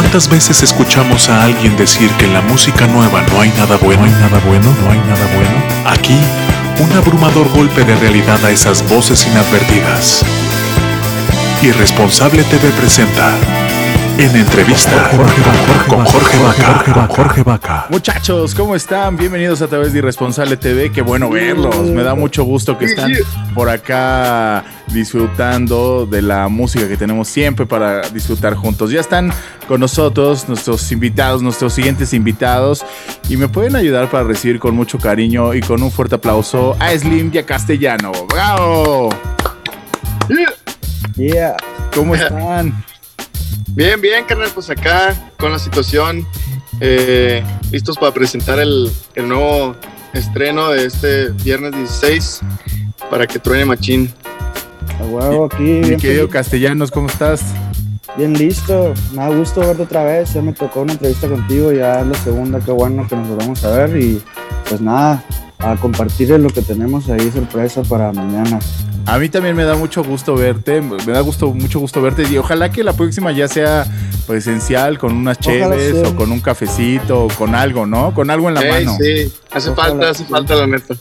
¿Cuántas veces escuchamos a alguien decir que en la música nueva no hay nada bueno, no hay nada bueno, no hay nada bueno? Aquí, un abrumador golpe de realidad a esas voces inadvertidas. Irresponsable TV presenta en entrevista con Jorge Vaca. Jorge Vaca. Muchachos, ¿cómo están? Bienvenidos a través de Irresponsable TV. Qué bueno verlos. Me da mucho gusto que están por acá disfrutando de la música que tenemos siempre para disfrutar juntos. Ya están con nosotros nuestros invitados, nuestros siguientes invitados. Y me pueden ayudar para recibir con mucho cariño y con un fuerte aplauso a Slim y a Castellano. ¡Bravo! Yeah. ¿Cómo están? Bien, bien, carnal, pues acá con la situación, eh, listos para presentar el, el, nuevo estreno de este viernes 16 para que truene machín. A huevo, aquí. Mi querido Castellanos, ¿cómo estás? Bien listo, me da gusto verte otra vez, ya me tocó una entrevista contigo, ya es la segunda, qué bueno que nos volvamos a ver y pues nada, a compartir lo que tenemos ahí sorpresa para mañana. A mí también me da mucho gusto verte, me da gusto, mucho gusto verte y ojalá que la próxima ya sea presencial con unas cheves o con un cafecito o con algo, ¿no? Con algo en la Sí, mano. sí, hace falta, hace falta la neta.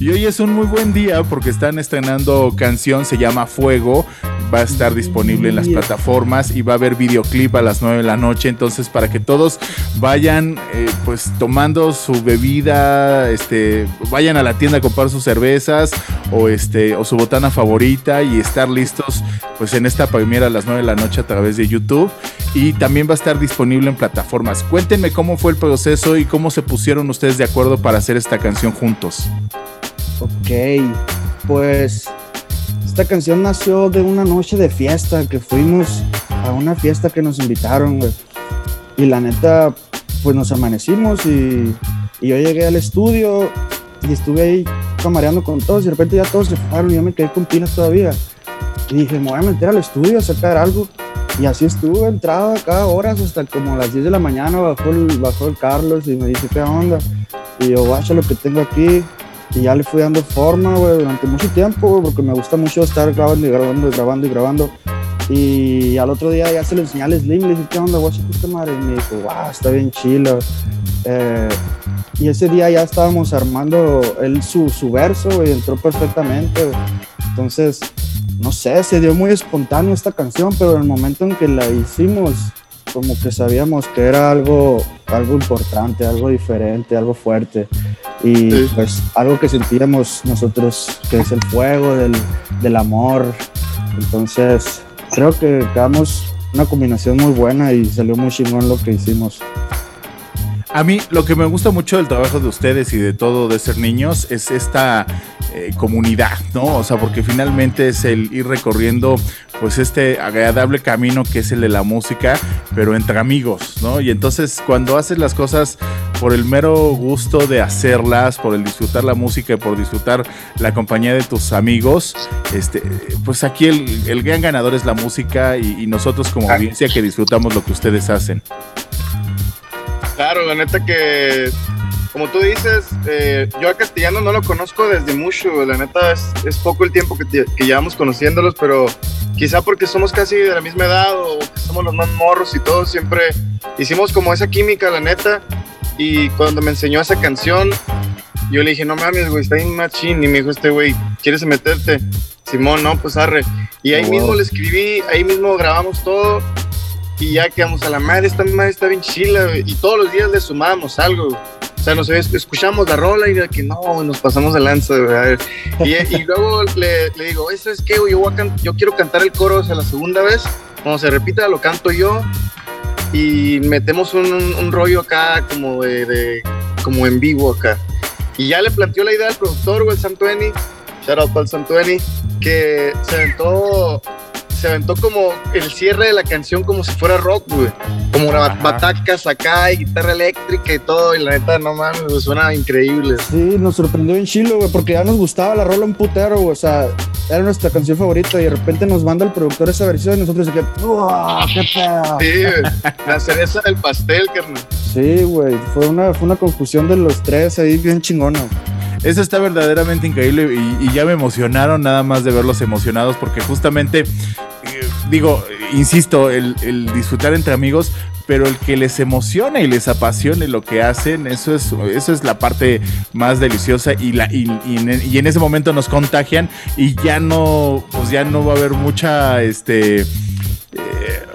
Y hoy es un muy buen día porque están estrenando canción, se llama Fuego, va a estar disponible en las plataformas y va a haber videoclip a las 9 de la noche, entonces para que todos vayan eh, pues tomando su bebida, este, vayan a la tienda a comprar sus cervezas o este o su botana favorita y estar listos pues en esta primera a las 9 de la noche a través de YouTube y también va a estar disponible en plataformas. Cuéntenme cómo fue el proceso y cómo se pusieron ustedes de acuerdo para hacer esta canción juntos. Ok, pues esta canción nació de una noche de fiesta que fuimos a una fiesta que nos invitaron, güey. Y la neta, pues nos amanecimos y, yo llegué al estudio y estuve ahí camareando con todos y de repente ya todos se fueron y yo me quedé con pilas todavía. Y dije, me voy a meter al estudio a sacar algo. Y así estuve entrado cada horas hasta como las 10 de la mañana bajó el, bajó el Carlos y me dice, ¿qué onda? Y yo, guacha lo que tengo aquí. Y ya le fui dando forma, güey, durante mucho tiempo, güey, porque me gusta mucho estar grabando y grabando y grabando y grabando. Y al otro día ya se lo enseñé al Slim, le dije, ¿qué onda, guacha, esta madre? Y me dijo, wow, está bien chilo. Eh, y ese día ya estábamos armando él su, su verso, güey, entró perfectamente, güey. Entonces, no sé, se dio muy espontáneo esta canción, pero en el momento en que la hicimos, como que sabíamos que era algo, algo importante, algo diferente, algo fuerte. Y sí. pues algo que sentíamos nosotros, que es el fuego del, del amor. Entonces, creo que quedamos una combinación muy buena y salió muy chingón lo que hicimos. A mí lo que me gusta mucho del trabajo de ustedes y de todo de ser niños es esta eh, comunidad, ¿no? O sea, porque finalmente es el ir recorriendo pues este agradable camino que es el de la música, pero entre amigos, ¿no? Y entonces cuando haces las cosas por el mero gusto de hacerlas, por el disfrutar la música y por disfrutar la compañía de tus amigos, este, pues aquí el, el gran ganador es la música y, y nosotros como audiencia que disfrutamos lo que ustedes hacen. Claro, la neta que, como tú dices, eh, yo a Castellano no lo conozco desde mucho, la neta es, es poco el tiempo que, llevamos conociéndolos, pero quizá porque somos casi de la misma edad o que somos los más morros y todo, siempre hicimos como esa química, la neta, y cuando me enseñó esa canción, yo le dije, no mames, güey, está bien machín, y me dijo este güey, ¿quieres meterte? Simón, no, pues arre. Y ahí wow. mismo le escribí, ahí mismo grabamos todo, y ya quedamos a la madre, esta madre está bien chila, güey. y todos los días le sumábamos algo, güey. O sea, nos escuchamos la rola y de que no, nos pasamos de lanza, güey. Y, y luego le, le, digo, ¿eso es qué? Yo, yo, quiero cantar el coro, o sea, la segunda vez, cuando se repita, lo canto yo, y metemos un, un, rollo acá como de, de, como en vivo acá. Y ya le planteó la idea al productor, el Santueni, shout out el Santueni, que se aventó se aventó como el cierre de la canción como si fuera rock, güey. Como una batacas acá y guitarra eléctrica y todo. Y la neta, no mames, suena increíble. Sí, nos sorprendió en chilo, güey, porque ya nos gustaba la rola un putero, güey. O sea, era nuestra canción favorita y de repente nos manda el productor esa versión y nosotros que, ¡qué pedo! Sí, la cereza del pastel, carnal. Sí, güey, fue una, fue una confusión de los tres ahí bien chingona. Eso está verdaderamente increíble y, ya me emocionaron nada más de verlos emocionados porque justamente, eh, digo, insisto, el, disfrutar entre amigos, pero el que les emociona y les apasione lo que hacen, eso es, eso es la parte más deliciosa y, la, y, en, ese momento nos contagian y ya no, pues ya no va a haber mucha, este... Eh,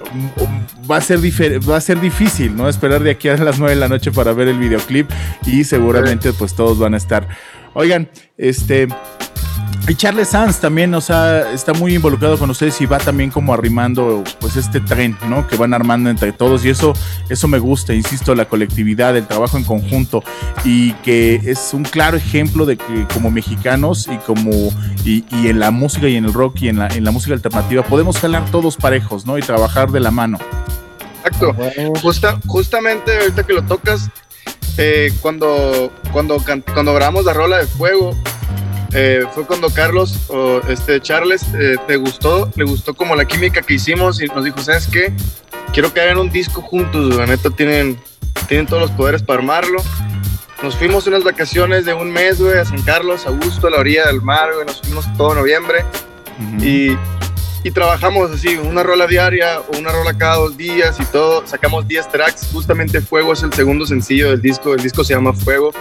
va a ser va a ser difícil, ¿no? Esperar de aquí a las 9 de la noche para ver el videoclip y seguramente pues todos van a estar. Oigan, este y Charles Sanz también, o sea, está muy involucrado con ustedes y va también como arrimando pues este tren, ¿no? Que van armando entre todos y eso eso me gusta, insisto, la colectividad, el trabajo en conjunto y que es un claro ejemplo de que como mexicanos y como y, en la música y en el rock y en la, en la música alternativa podemos jalar todos parejos, ¿no? Y trabajar de la mano. Exacto. Justa, justamente ahorita que lo tocas, eh, cuando, cuando, cuando grabamos la rola de fuego, eh, fue cuando Carlos, o este Charles, eh, te gustó, le gustó como la química que hicimos y nos dijo, ¿sabes qué? Quiero que hagan un disco juntos, la neta tienen, tienen todos los poderes para armarlo. Nos fuimos unas vacaciones de un mes, güey, a San Carlos, a Gusto, a la orilla del mar, güey, nos fuimos todo noviembre. Y y trabajamos así, una rola diaria o una rola cada dos días y todo. Sacamos 10 tracks. Justamente Fuego es el segundo sencillo del disco. El disco se llama Fuego,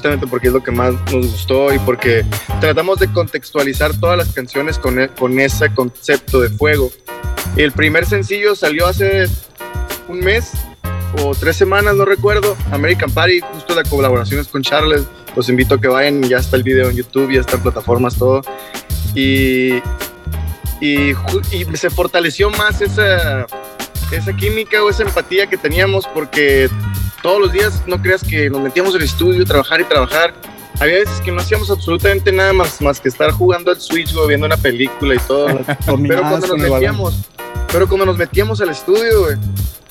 justamente porque es lo que más nos gustó y porque tratamos de contextualizar todas las canciones con, e, con ese concepto de fuego. El primer sencillo salió hace un mes o tres semanas, no recuerdo. American Party, justo de colaboraciones con Charles. Los invito a que vayan, ya está el video en YouTube, ya está en plataformas, todo. Y y, se fortaleció más esa, esa química o esa empatía que teníamos porque todos los días no creas que nos metíamos en el estudio, trabajar y trabajar. Había veces que no hacíamos absolutamente nada más, más que estar jugando al Switch o viendo una película y todo. pero cuando nos metíamos, pero cuando nos metíamos al estudio,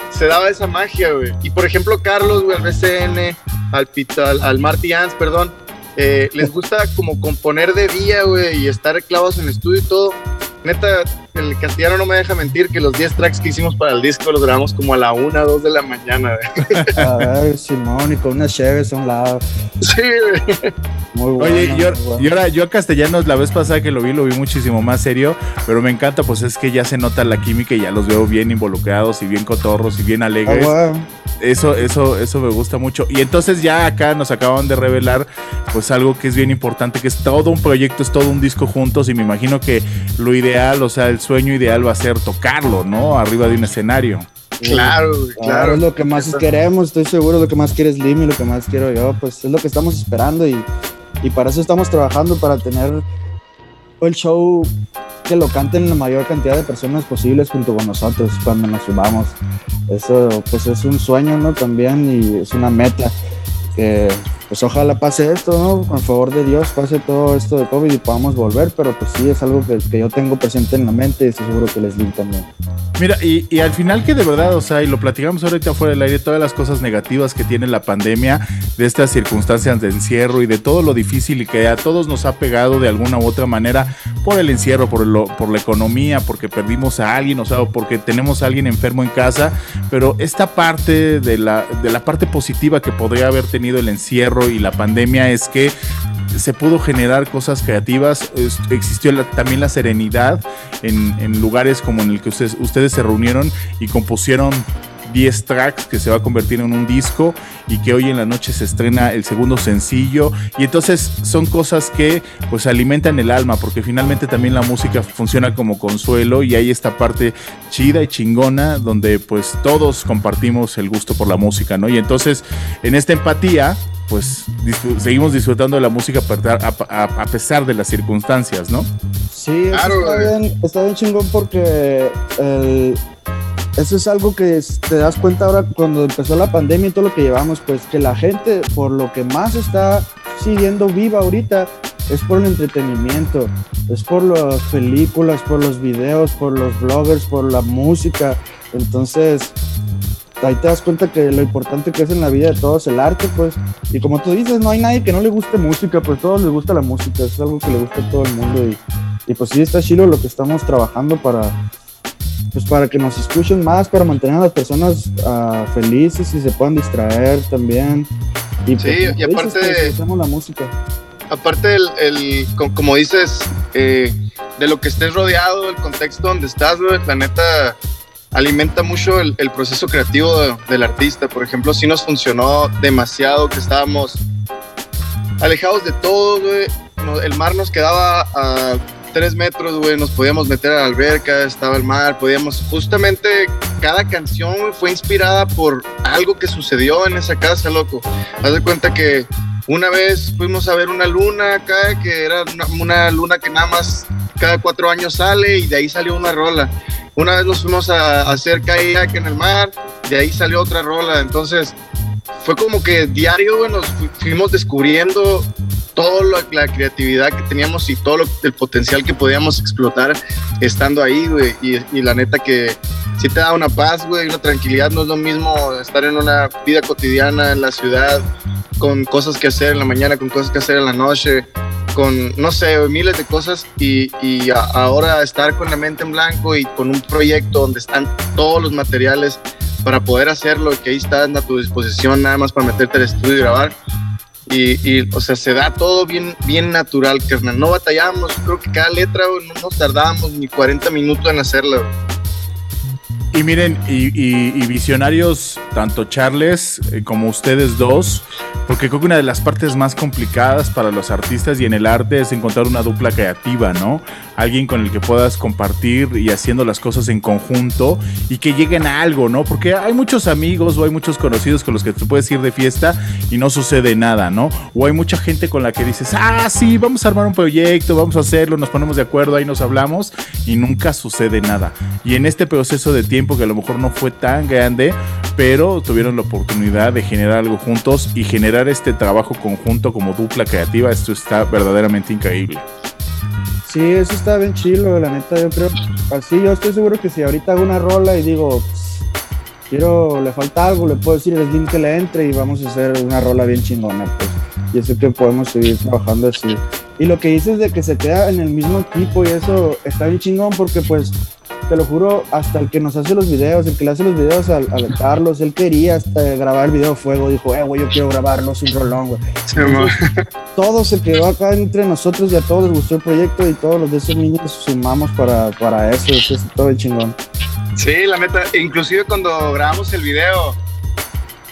se daba esa magia, güey. Y por ejemplo, Carlos, güey, al BCN, al, al, al Marty Ans, perdón, eh, les gusta como componer de día, güey, y estar clavados en el estudio y todo neta, el castellano no me deja mentir que los 10 tracks que hicimos para el disco los grabamos como a la 1, 2 de la mañana. Ay, Simón, y con unas cheves a un lado. Sí, Muy bueno. Oye, yo, ahora, yo a castellanos la vez pasada que lo vi, lo vi muchísimo más serio, pero me encanta, pues es que ya se nota la química y ya los veo bien involucrados y bien cotorros y bien alegres. Ah, eso, eso, eso me gusta mucho. Y entonces ya acá nos acaban de revelar pues algo que es bien importante, que es todo un proyecto, es todo un disco juntos y me imagino que lo ideal, o sea, el sueño ideal va a ser tocarlo, ¿no? Arriba de un escenario. Claro, claro. Es lo que más queremos, estoy seguro, lo que más quieres Lim y lo que más quiero yo, pues es lo que estamos esperando y, y para eso estamos trabajando, para tener el show que lo canten la mayor cantidad de personas posibles junto con nosotros cuando nos subamos. Eso pues es un sueño, ¿no? También y es una meta que pues ojalá pase esto, ¿no? A favor de Dios pase todo esto de COVID y podamos volver, pero pues sí es algo que, que yo tengo presente en la mente y estoy seguro que les Leslie también. Mira, y, y, al final que de verdad, o sea, y lo platicamos ahorita fuera del aire, todas las cosas negativas que tiene la pandemia, de estas circunstancias de encierro y de todo lo difícil que a todos nos ha pegado de alguna u otra manera por el encierro, por, lo, por la economía, porque perdimos a alguien, o sea, porque tenemos a alguien enfermo en casa, pero esta parte de la, de la parte positiva que podría haber tenido el encierro, y la pandemia es que se pudo generar cosas creativas, existió también la serenidad en, lugares como en el que ustedes, se reunieron y compusieron 10 tracks que se va a convertir en un disco y que hoy en la noche se estrena el segundo sencillo y entonces son cosas que pues alimentan el alma porque finalmente también la música funciona como consuelo y hay esta parte chida y chingona donde pues todos compartimos el gusto por la música, ¿no? Y entonces en esta empatía pues seguimos disfrutando de la música a, pesar de las circunstancias, ¿no? Sí, está, bien, está bien chingón porque eso es algo que te das cuenta ahora cuando empezó la pandemia y todo lo que llevamos, pues que la gente por lo que más está siguiendo viva ahorita es por el entretenimiento, es por las películas, por los videos, por los bloggers, por la música. Entonces, ahí te das cuenta que lo importante que es en la vida de todos el arte, pues. Y como tú dices, no hay nadie que no le guste música, pues a todos les gusta la música, es algo que le gusta a todo el mundo. Y, y pues sí, está chido lo que estamos trabajando para, pues para que nos escuchen más, para mantener a las personas uh, felices y se puedan distraer también. Y, pues, sí, y aparte dices, la música. Aparte, el, el como dices, eh, de lo que estés rodeado, el contexto donde estás, la neta alimenta mucho el, proceso creativo de, del artista. Por ejemplo, si nos funcionó demasiado que estábamos alejados de todo. El mar nos quedaba a tres metros, güey, nos podíamos meter a la alberca, estaba el mar, podíamos, justamente cada canción fue inspirada por algo que sucedió en esa casa, loco. Haz de cuenta que una vez fuimos a ver una luna acá, que era una luna que nada más cada cuatro años sale y de ahí salió una rola. Una vez nos fuimos a, hacer kayak en el mar, de ahí salió otra rola. Entonces, fue como que diario, güey, nos fuimos descubriendo toda la, creatividad que teníamos y todo lo, el potencial que podíamos explotar estando ahí, güey. Y, y, la neta que sí te da una paz, güey, una tranquilidad. No es lo mismo estar en una vida cotidiana en la ciudad con cosas que hacer en la mañana, con cosas que hacer en la noche, no sé, miles de cosas y, y ahora estar con la mente en blanco y con un proyecto donde están todos los materiales para poder hacerlo, que ahí están a tu disposición nada más para meterte al estudio y grabar y, o sea, se da todo bien, bien natural, carnal. No batallamos, creo que cada letra no nos tardamos ni 40 minutos en hacerla. Y miren, y, y, visionarios, tanto Charles eh, como ustedes dos, porque creo que una de las partes más complicadas para los artistas y en el arte es encontrar una dupla creativa, ¿no? Alguien con el que puedas compartir y haciendo las cosas en conjunto y que lleguen a algo, ¿no? Porque hay muchos amigos o hay muchos conocidos con los que te puedes ir de fiesta y no sucede nada, ¿no? O hay mucha gente con la que dices, ah, sí, vamos a armar un proyecto, vamos a hacerlo, nos ponemos de acuerdo, ahí nos hablamos y nunca sucede nada. Y en este proceso de tiempo, que a lo mejor no fue tan grande, pero tuvieron la oportunidad de generar algo juntos y generar este trabajo conjunto como dupla creativa. Esto está verdaderamente increíble. Sí, eso está bien chilo, la neta, yo creo. Así, yo estoy seguro que si ahorita hago una rola y digo, quiero, le falta algo, le puedo decir el link que le entre y vamos a hacer una rola bien chingona, pues. Y eso que podemos seguir trabajando así. Y lo que dices de que se queda en el mismo equipo y eso está bien chingón porque pues te lo juro, hasta el que nos hace los videos, el que le hace los videos al, al Carlos, él quería hasta grabar el video fuego, dijo, eh, güey, yo quiero grabarlo sin rolón, güey. Sí, todo se quedó acá entre nosotros y a todos les gustó el proyecto y todos los de esos niños sumamos para, para eso, eso es todo el chingón. Sí, la neta, inclusive cuando grabamos el video,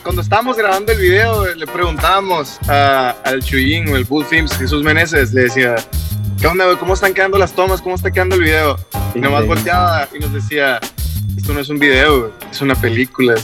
cuando estábamos grabando el video, le preguntábamos a, al Chuyín o el Bull Films, Jesús Meneses, le decía, ¿qué onda, güey? ¿Cómo están quedando las tomas? ¿Cómo está quedando el video? Y nomás volteaba y nos decía, esto no es un video, güey, es una película.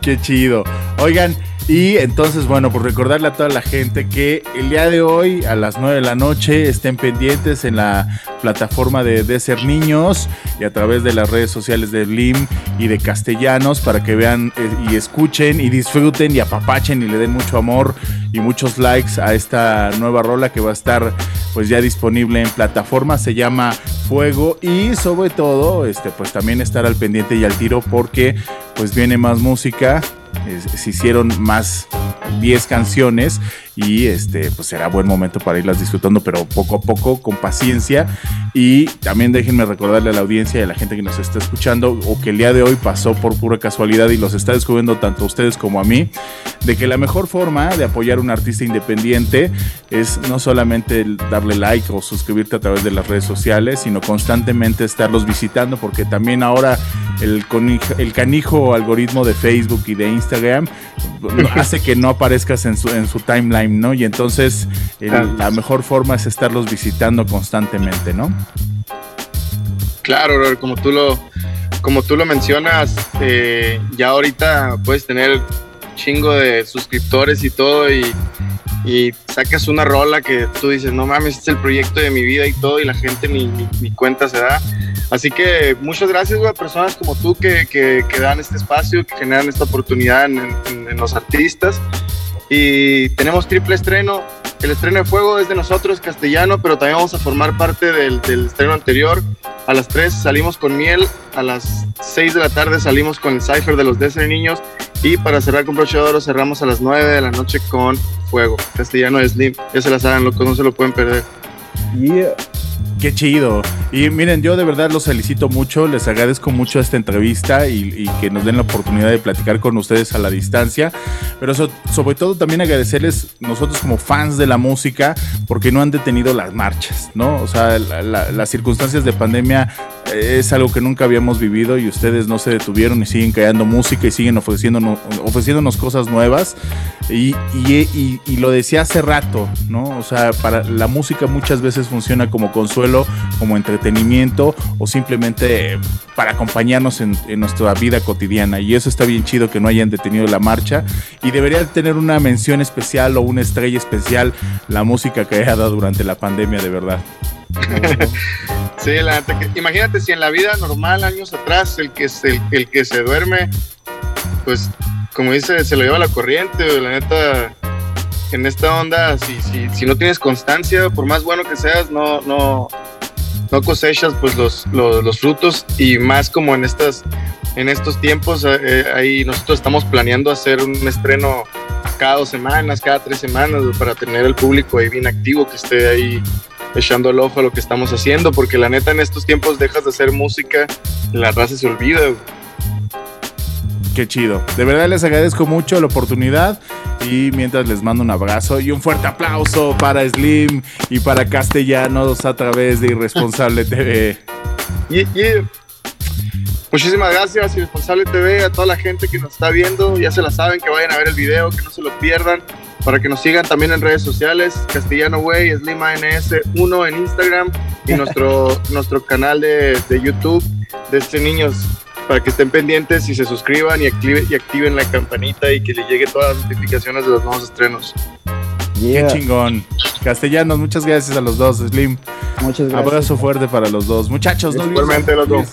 Qué chido. Oigan, y entonces, bueno, por recordarle a toda la gente que el día de hoy a las 9 de la noche estén pendientes en la plataforma de De Ser Niños y a través de las redes sociales de Blim y de Castellanos para que vean eh, y escuchen y disfruten y apapachen y le den mucho amor y muchos likes a esta nueva rola que va a estar pues ya disponible en plataforma. Se llama Fuego y sobre todo, este, pues también estar al pendiente y al tiro porque pues viene más música se hicieron más 10 canciones y este pues será buen momento para irlas disfrutando pero poco a poco con paciencia. Y también déjenme recordarle a la audiencia y a la gente que nos está escuchando o que el día de hoy pasó por pura casualidad y los está descubriendo tanto a ustedes como a mí de que la mejor forma de apoyar a un artista independiente es no solamente darle like o suscribirte a través de las redes sociales sino constantemente estarlos visitando porque también ahora el, el canijo algoritmo de Facebook y de Instagram hace que no aparezcas en su, en su timeline, ¿no? Y entonces el, la mejor forma es estarlos visitando constantemente, ¿no? Claro, como tú lo, como tú lo mencionas, eh, ya ahorita puedes tener chingo de suscriptores y todo y, y, sacas una rola que tú dices, no mames, este es el proyecto de mi vida y todo y la gente ni, ni, ni cuenta se da. Así que muchas gracias a personas como tú que, que, que, dan este espacio, que generan esta oportunidad en, en, en los artistas. y tenemos triple estreno. El estreno de Fuego es de nosotros, castellano, pero también vamos a formar parte del, del estreno anterior. A las 3 salimos con Miel, a las 6 de la tarde salimos con el Cypher de los Desert Niños y para cerrar con Broche de Oro cerramos a las 9 de la noche con Fuego. Castellano Slim, ya se la saben, locos, no se lo pueden perder. Yeah. Qué chido. Y miren, yo de verdad los felicito mucho, les agradezco mucho esta entrevista y, y que nos den la oportunidad de platicar con ustedes a la distancia. Pero so- sobre todo también agradecerles nosotros como fans de la música porque no han detenido las marchas, ¿no? O sea, la- la- las circunstancias de pandemia eh, es algo que nunca habíamos vivido y ustedes no se detuvieron y siguen creando música y siguen ofreciéndonos, ofreciéndonos cosas nuevas. Y, y- y- y lo decía hace rato, ¿no? O sea, para la música muchas veces funciona como consuelo, como entretenimiento o simplemente eh, para acompañarnos en, en nuestra vida cotidiana. Y eso está bien chido que no hayan detenido la marcha. Y debería tener una mención especial o una estrella especial la música creada durante la pandemia, de verdad. Sí, la imagínate si en la vida normal, años atrás, el que se, el, que se duerme, pues, como dice, se lo lleva la corriente, la neta, en esta onda, si, si, si no tienes constancia, por más bueno que seas, no, no, no cosechas pues los, los, frutos y más como en estas, en estos tiempos, eh, eh, ahí nosotros estamos planeando hacer un estreno cada dos semanas, cada tres semanas, para tener el público ahí bien activo, que esté ahí echando el ojo a lo que estamos haciendo, porque la neta en estos tiempos dejas de hacer música la raza se olvida. Qué chido. De verdad les agradezco mucho la oportunidad y mientras les mando un abrazo y un fuerte aplauso para Slim y para Castellanos a través de Irresponsable TV. Y, y muchísimas gracias, Irresponsable TV, a toda la gente que nos está viendo. Ya se la saben, que vayan a ver el video, que no se lo pierdan. Para que nos sigan también en redes sociales, Castellano Way, Slim ANS1 en Instagram y nuestro, nuestro canal de, de YouTube de este niños. Para que estén pendientes y se suscriban y, active- y activen la campanita y que les llegue todas las notificaciones de los nuevos estrenos. Yeah. Qué chingón. Castellanos, muchas gracias a los dos, Slim. Muchas gracias. Abrazo fuerte para los dos. Muchachos, no olviden, Igualmente, los dos.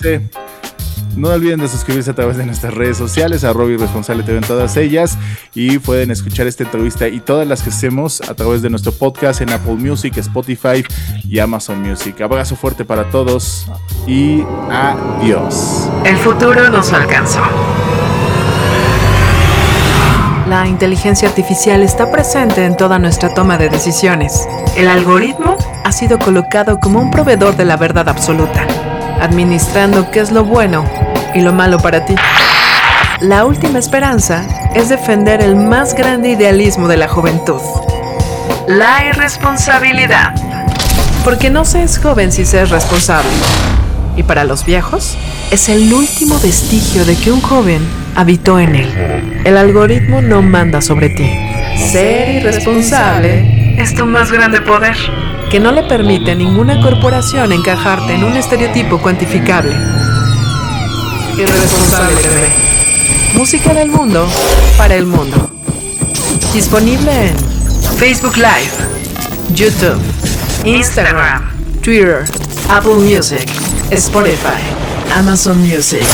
No olviden de suscribirse a través de nuestras redes sociales, arroba irresponsable TV en todas ellas. Y pueden escuchar esta entrevista y todas las que hacemos a través de nuestro podcast en Apple Music, Spotify y Amazon Music. Abrazo fuerte para todos y adiós. El futuro nos alcanzó. La inteligencia artificial está presente en toda nuestra toma de decisiones. El algoritmo ha sido colocado como un proveedor de la verdad absoluta, administrando qué es lo bueno y lo malo para ti. La última esperanza es defender el más grande idealismo de la juventud. La irresponsabilidad. Porque no se es joven si se es responsable. Y para los viejos, es el último vestigio de que un joven habitó en él. El algoritmo no manda sobre ti. Ser irresponsable es tu más grande poder, que no le permite a ninguna corporación encajarte en un estereotipo cuantificable. Irresponsable TV. Música del mundo para el mundo. Disponible en Facebook Live, YouTube, Instagram, Twitter, Apple Music, Spotify, Amazon Music.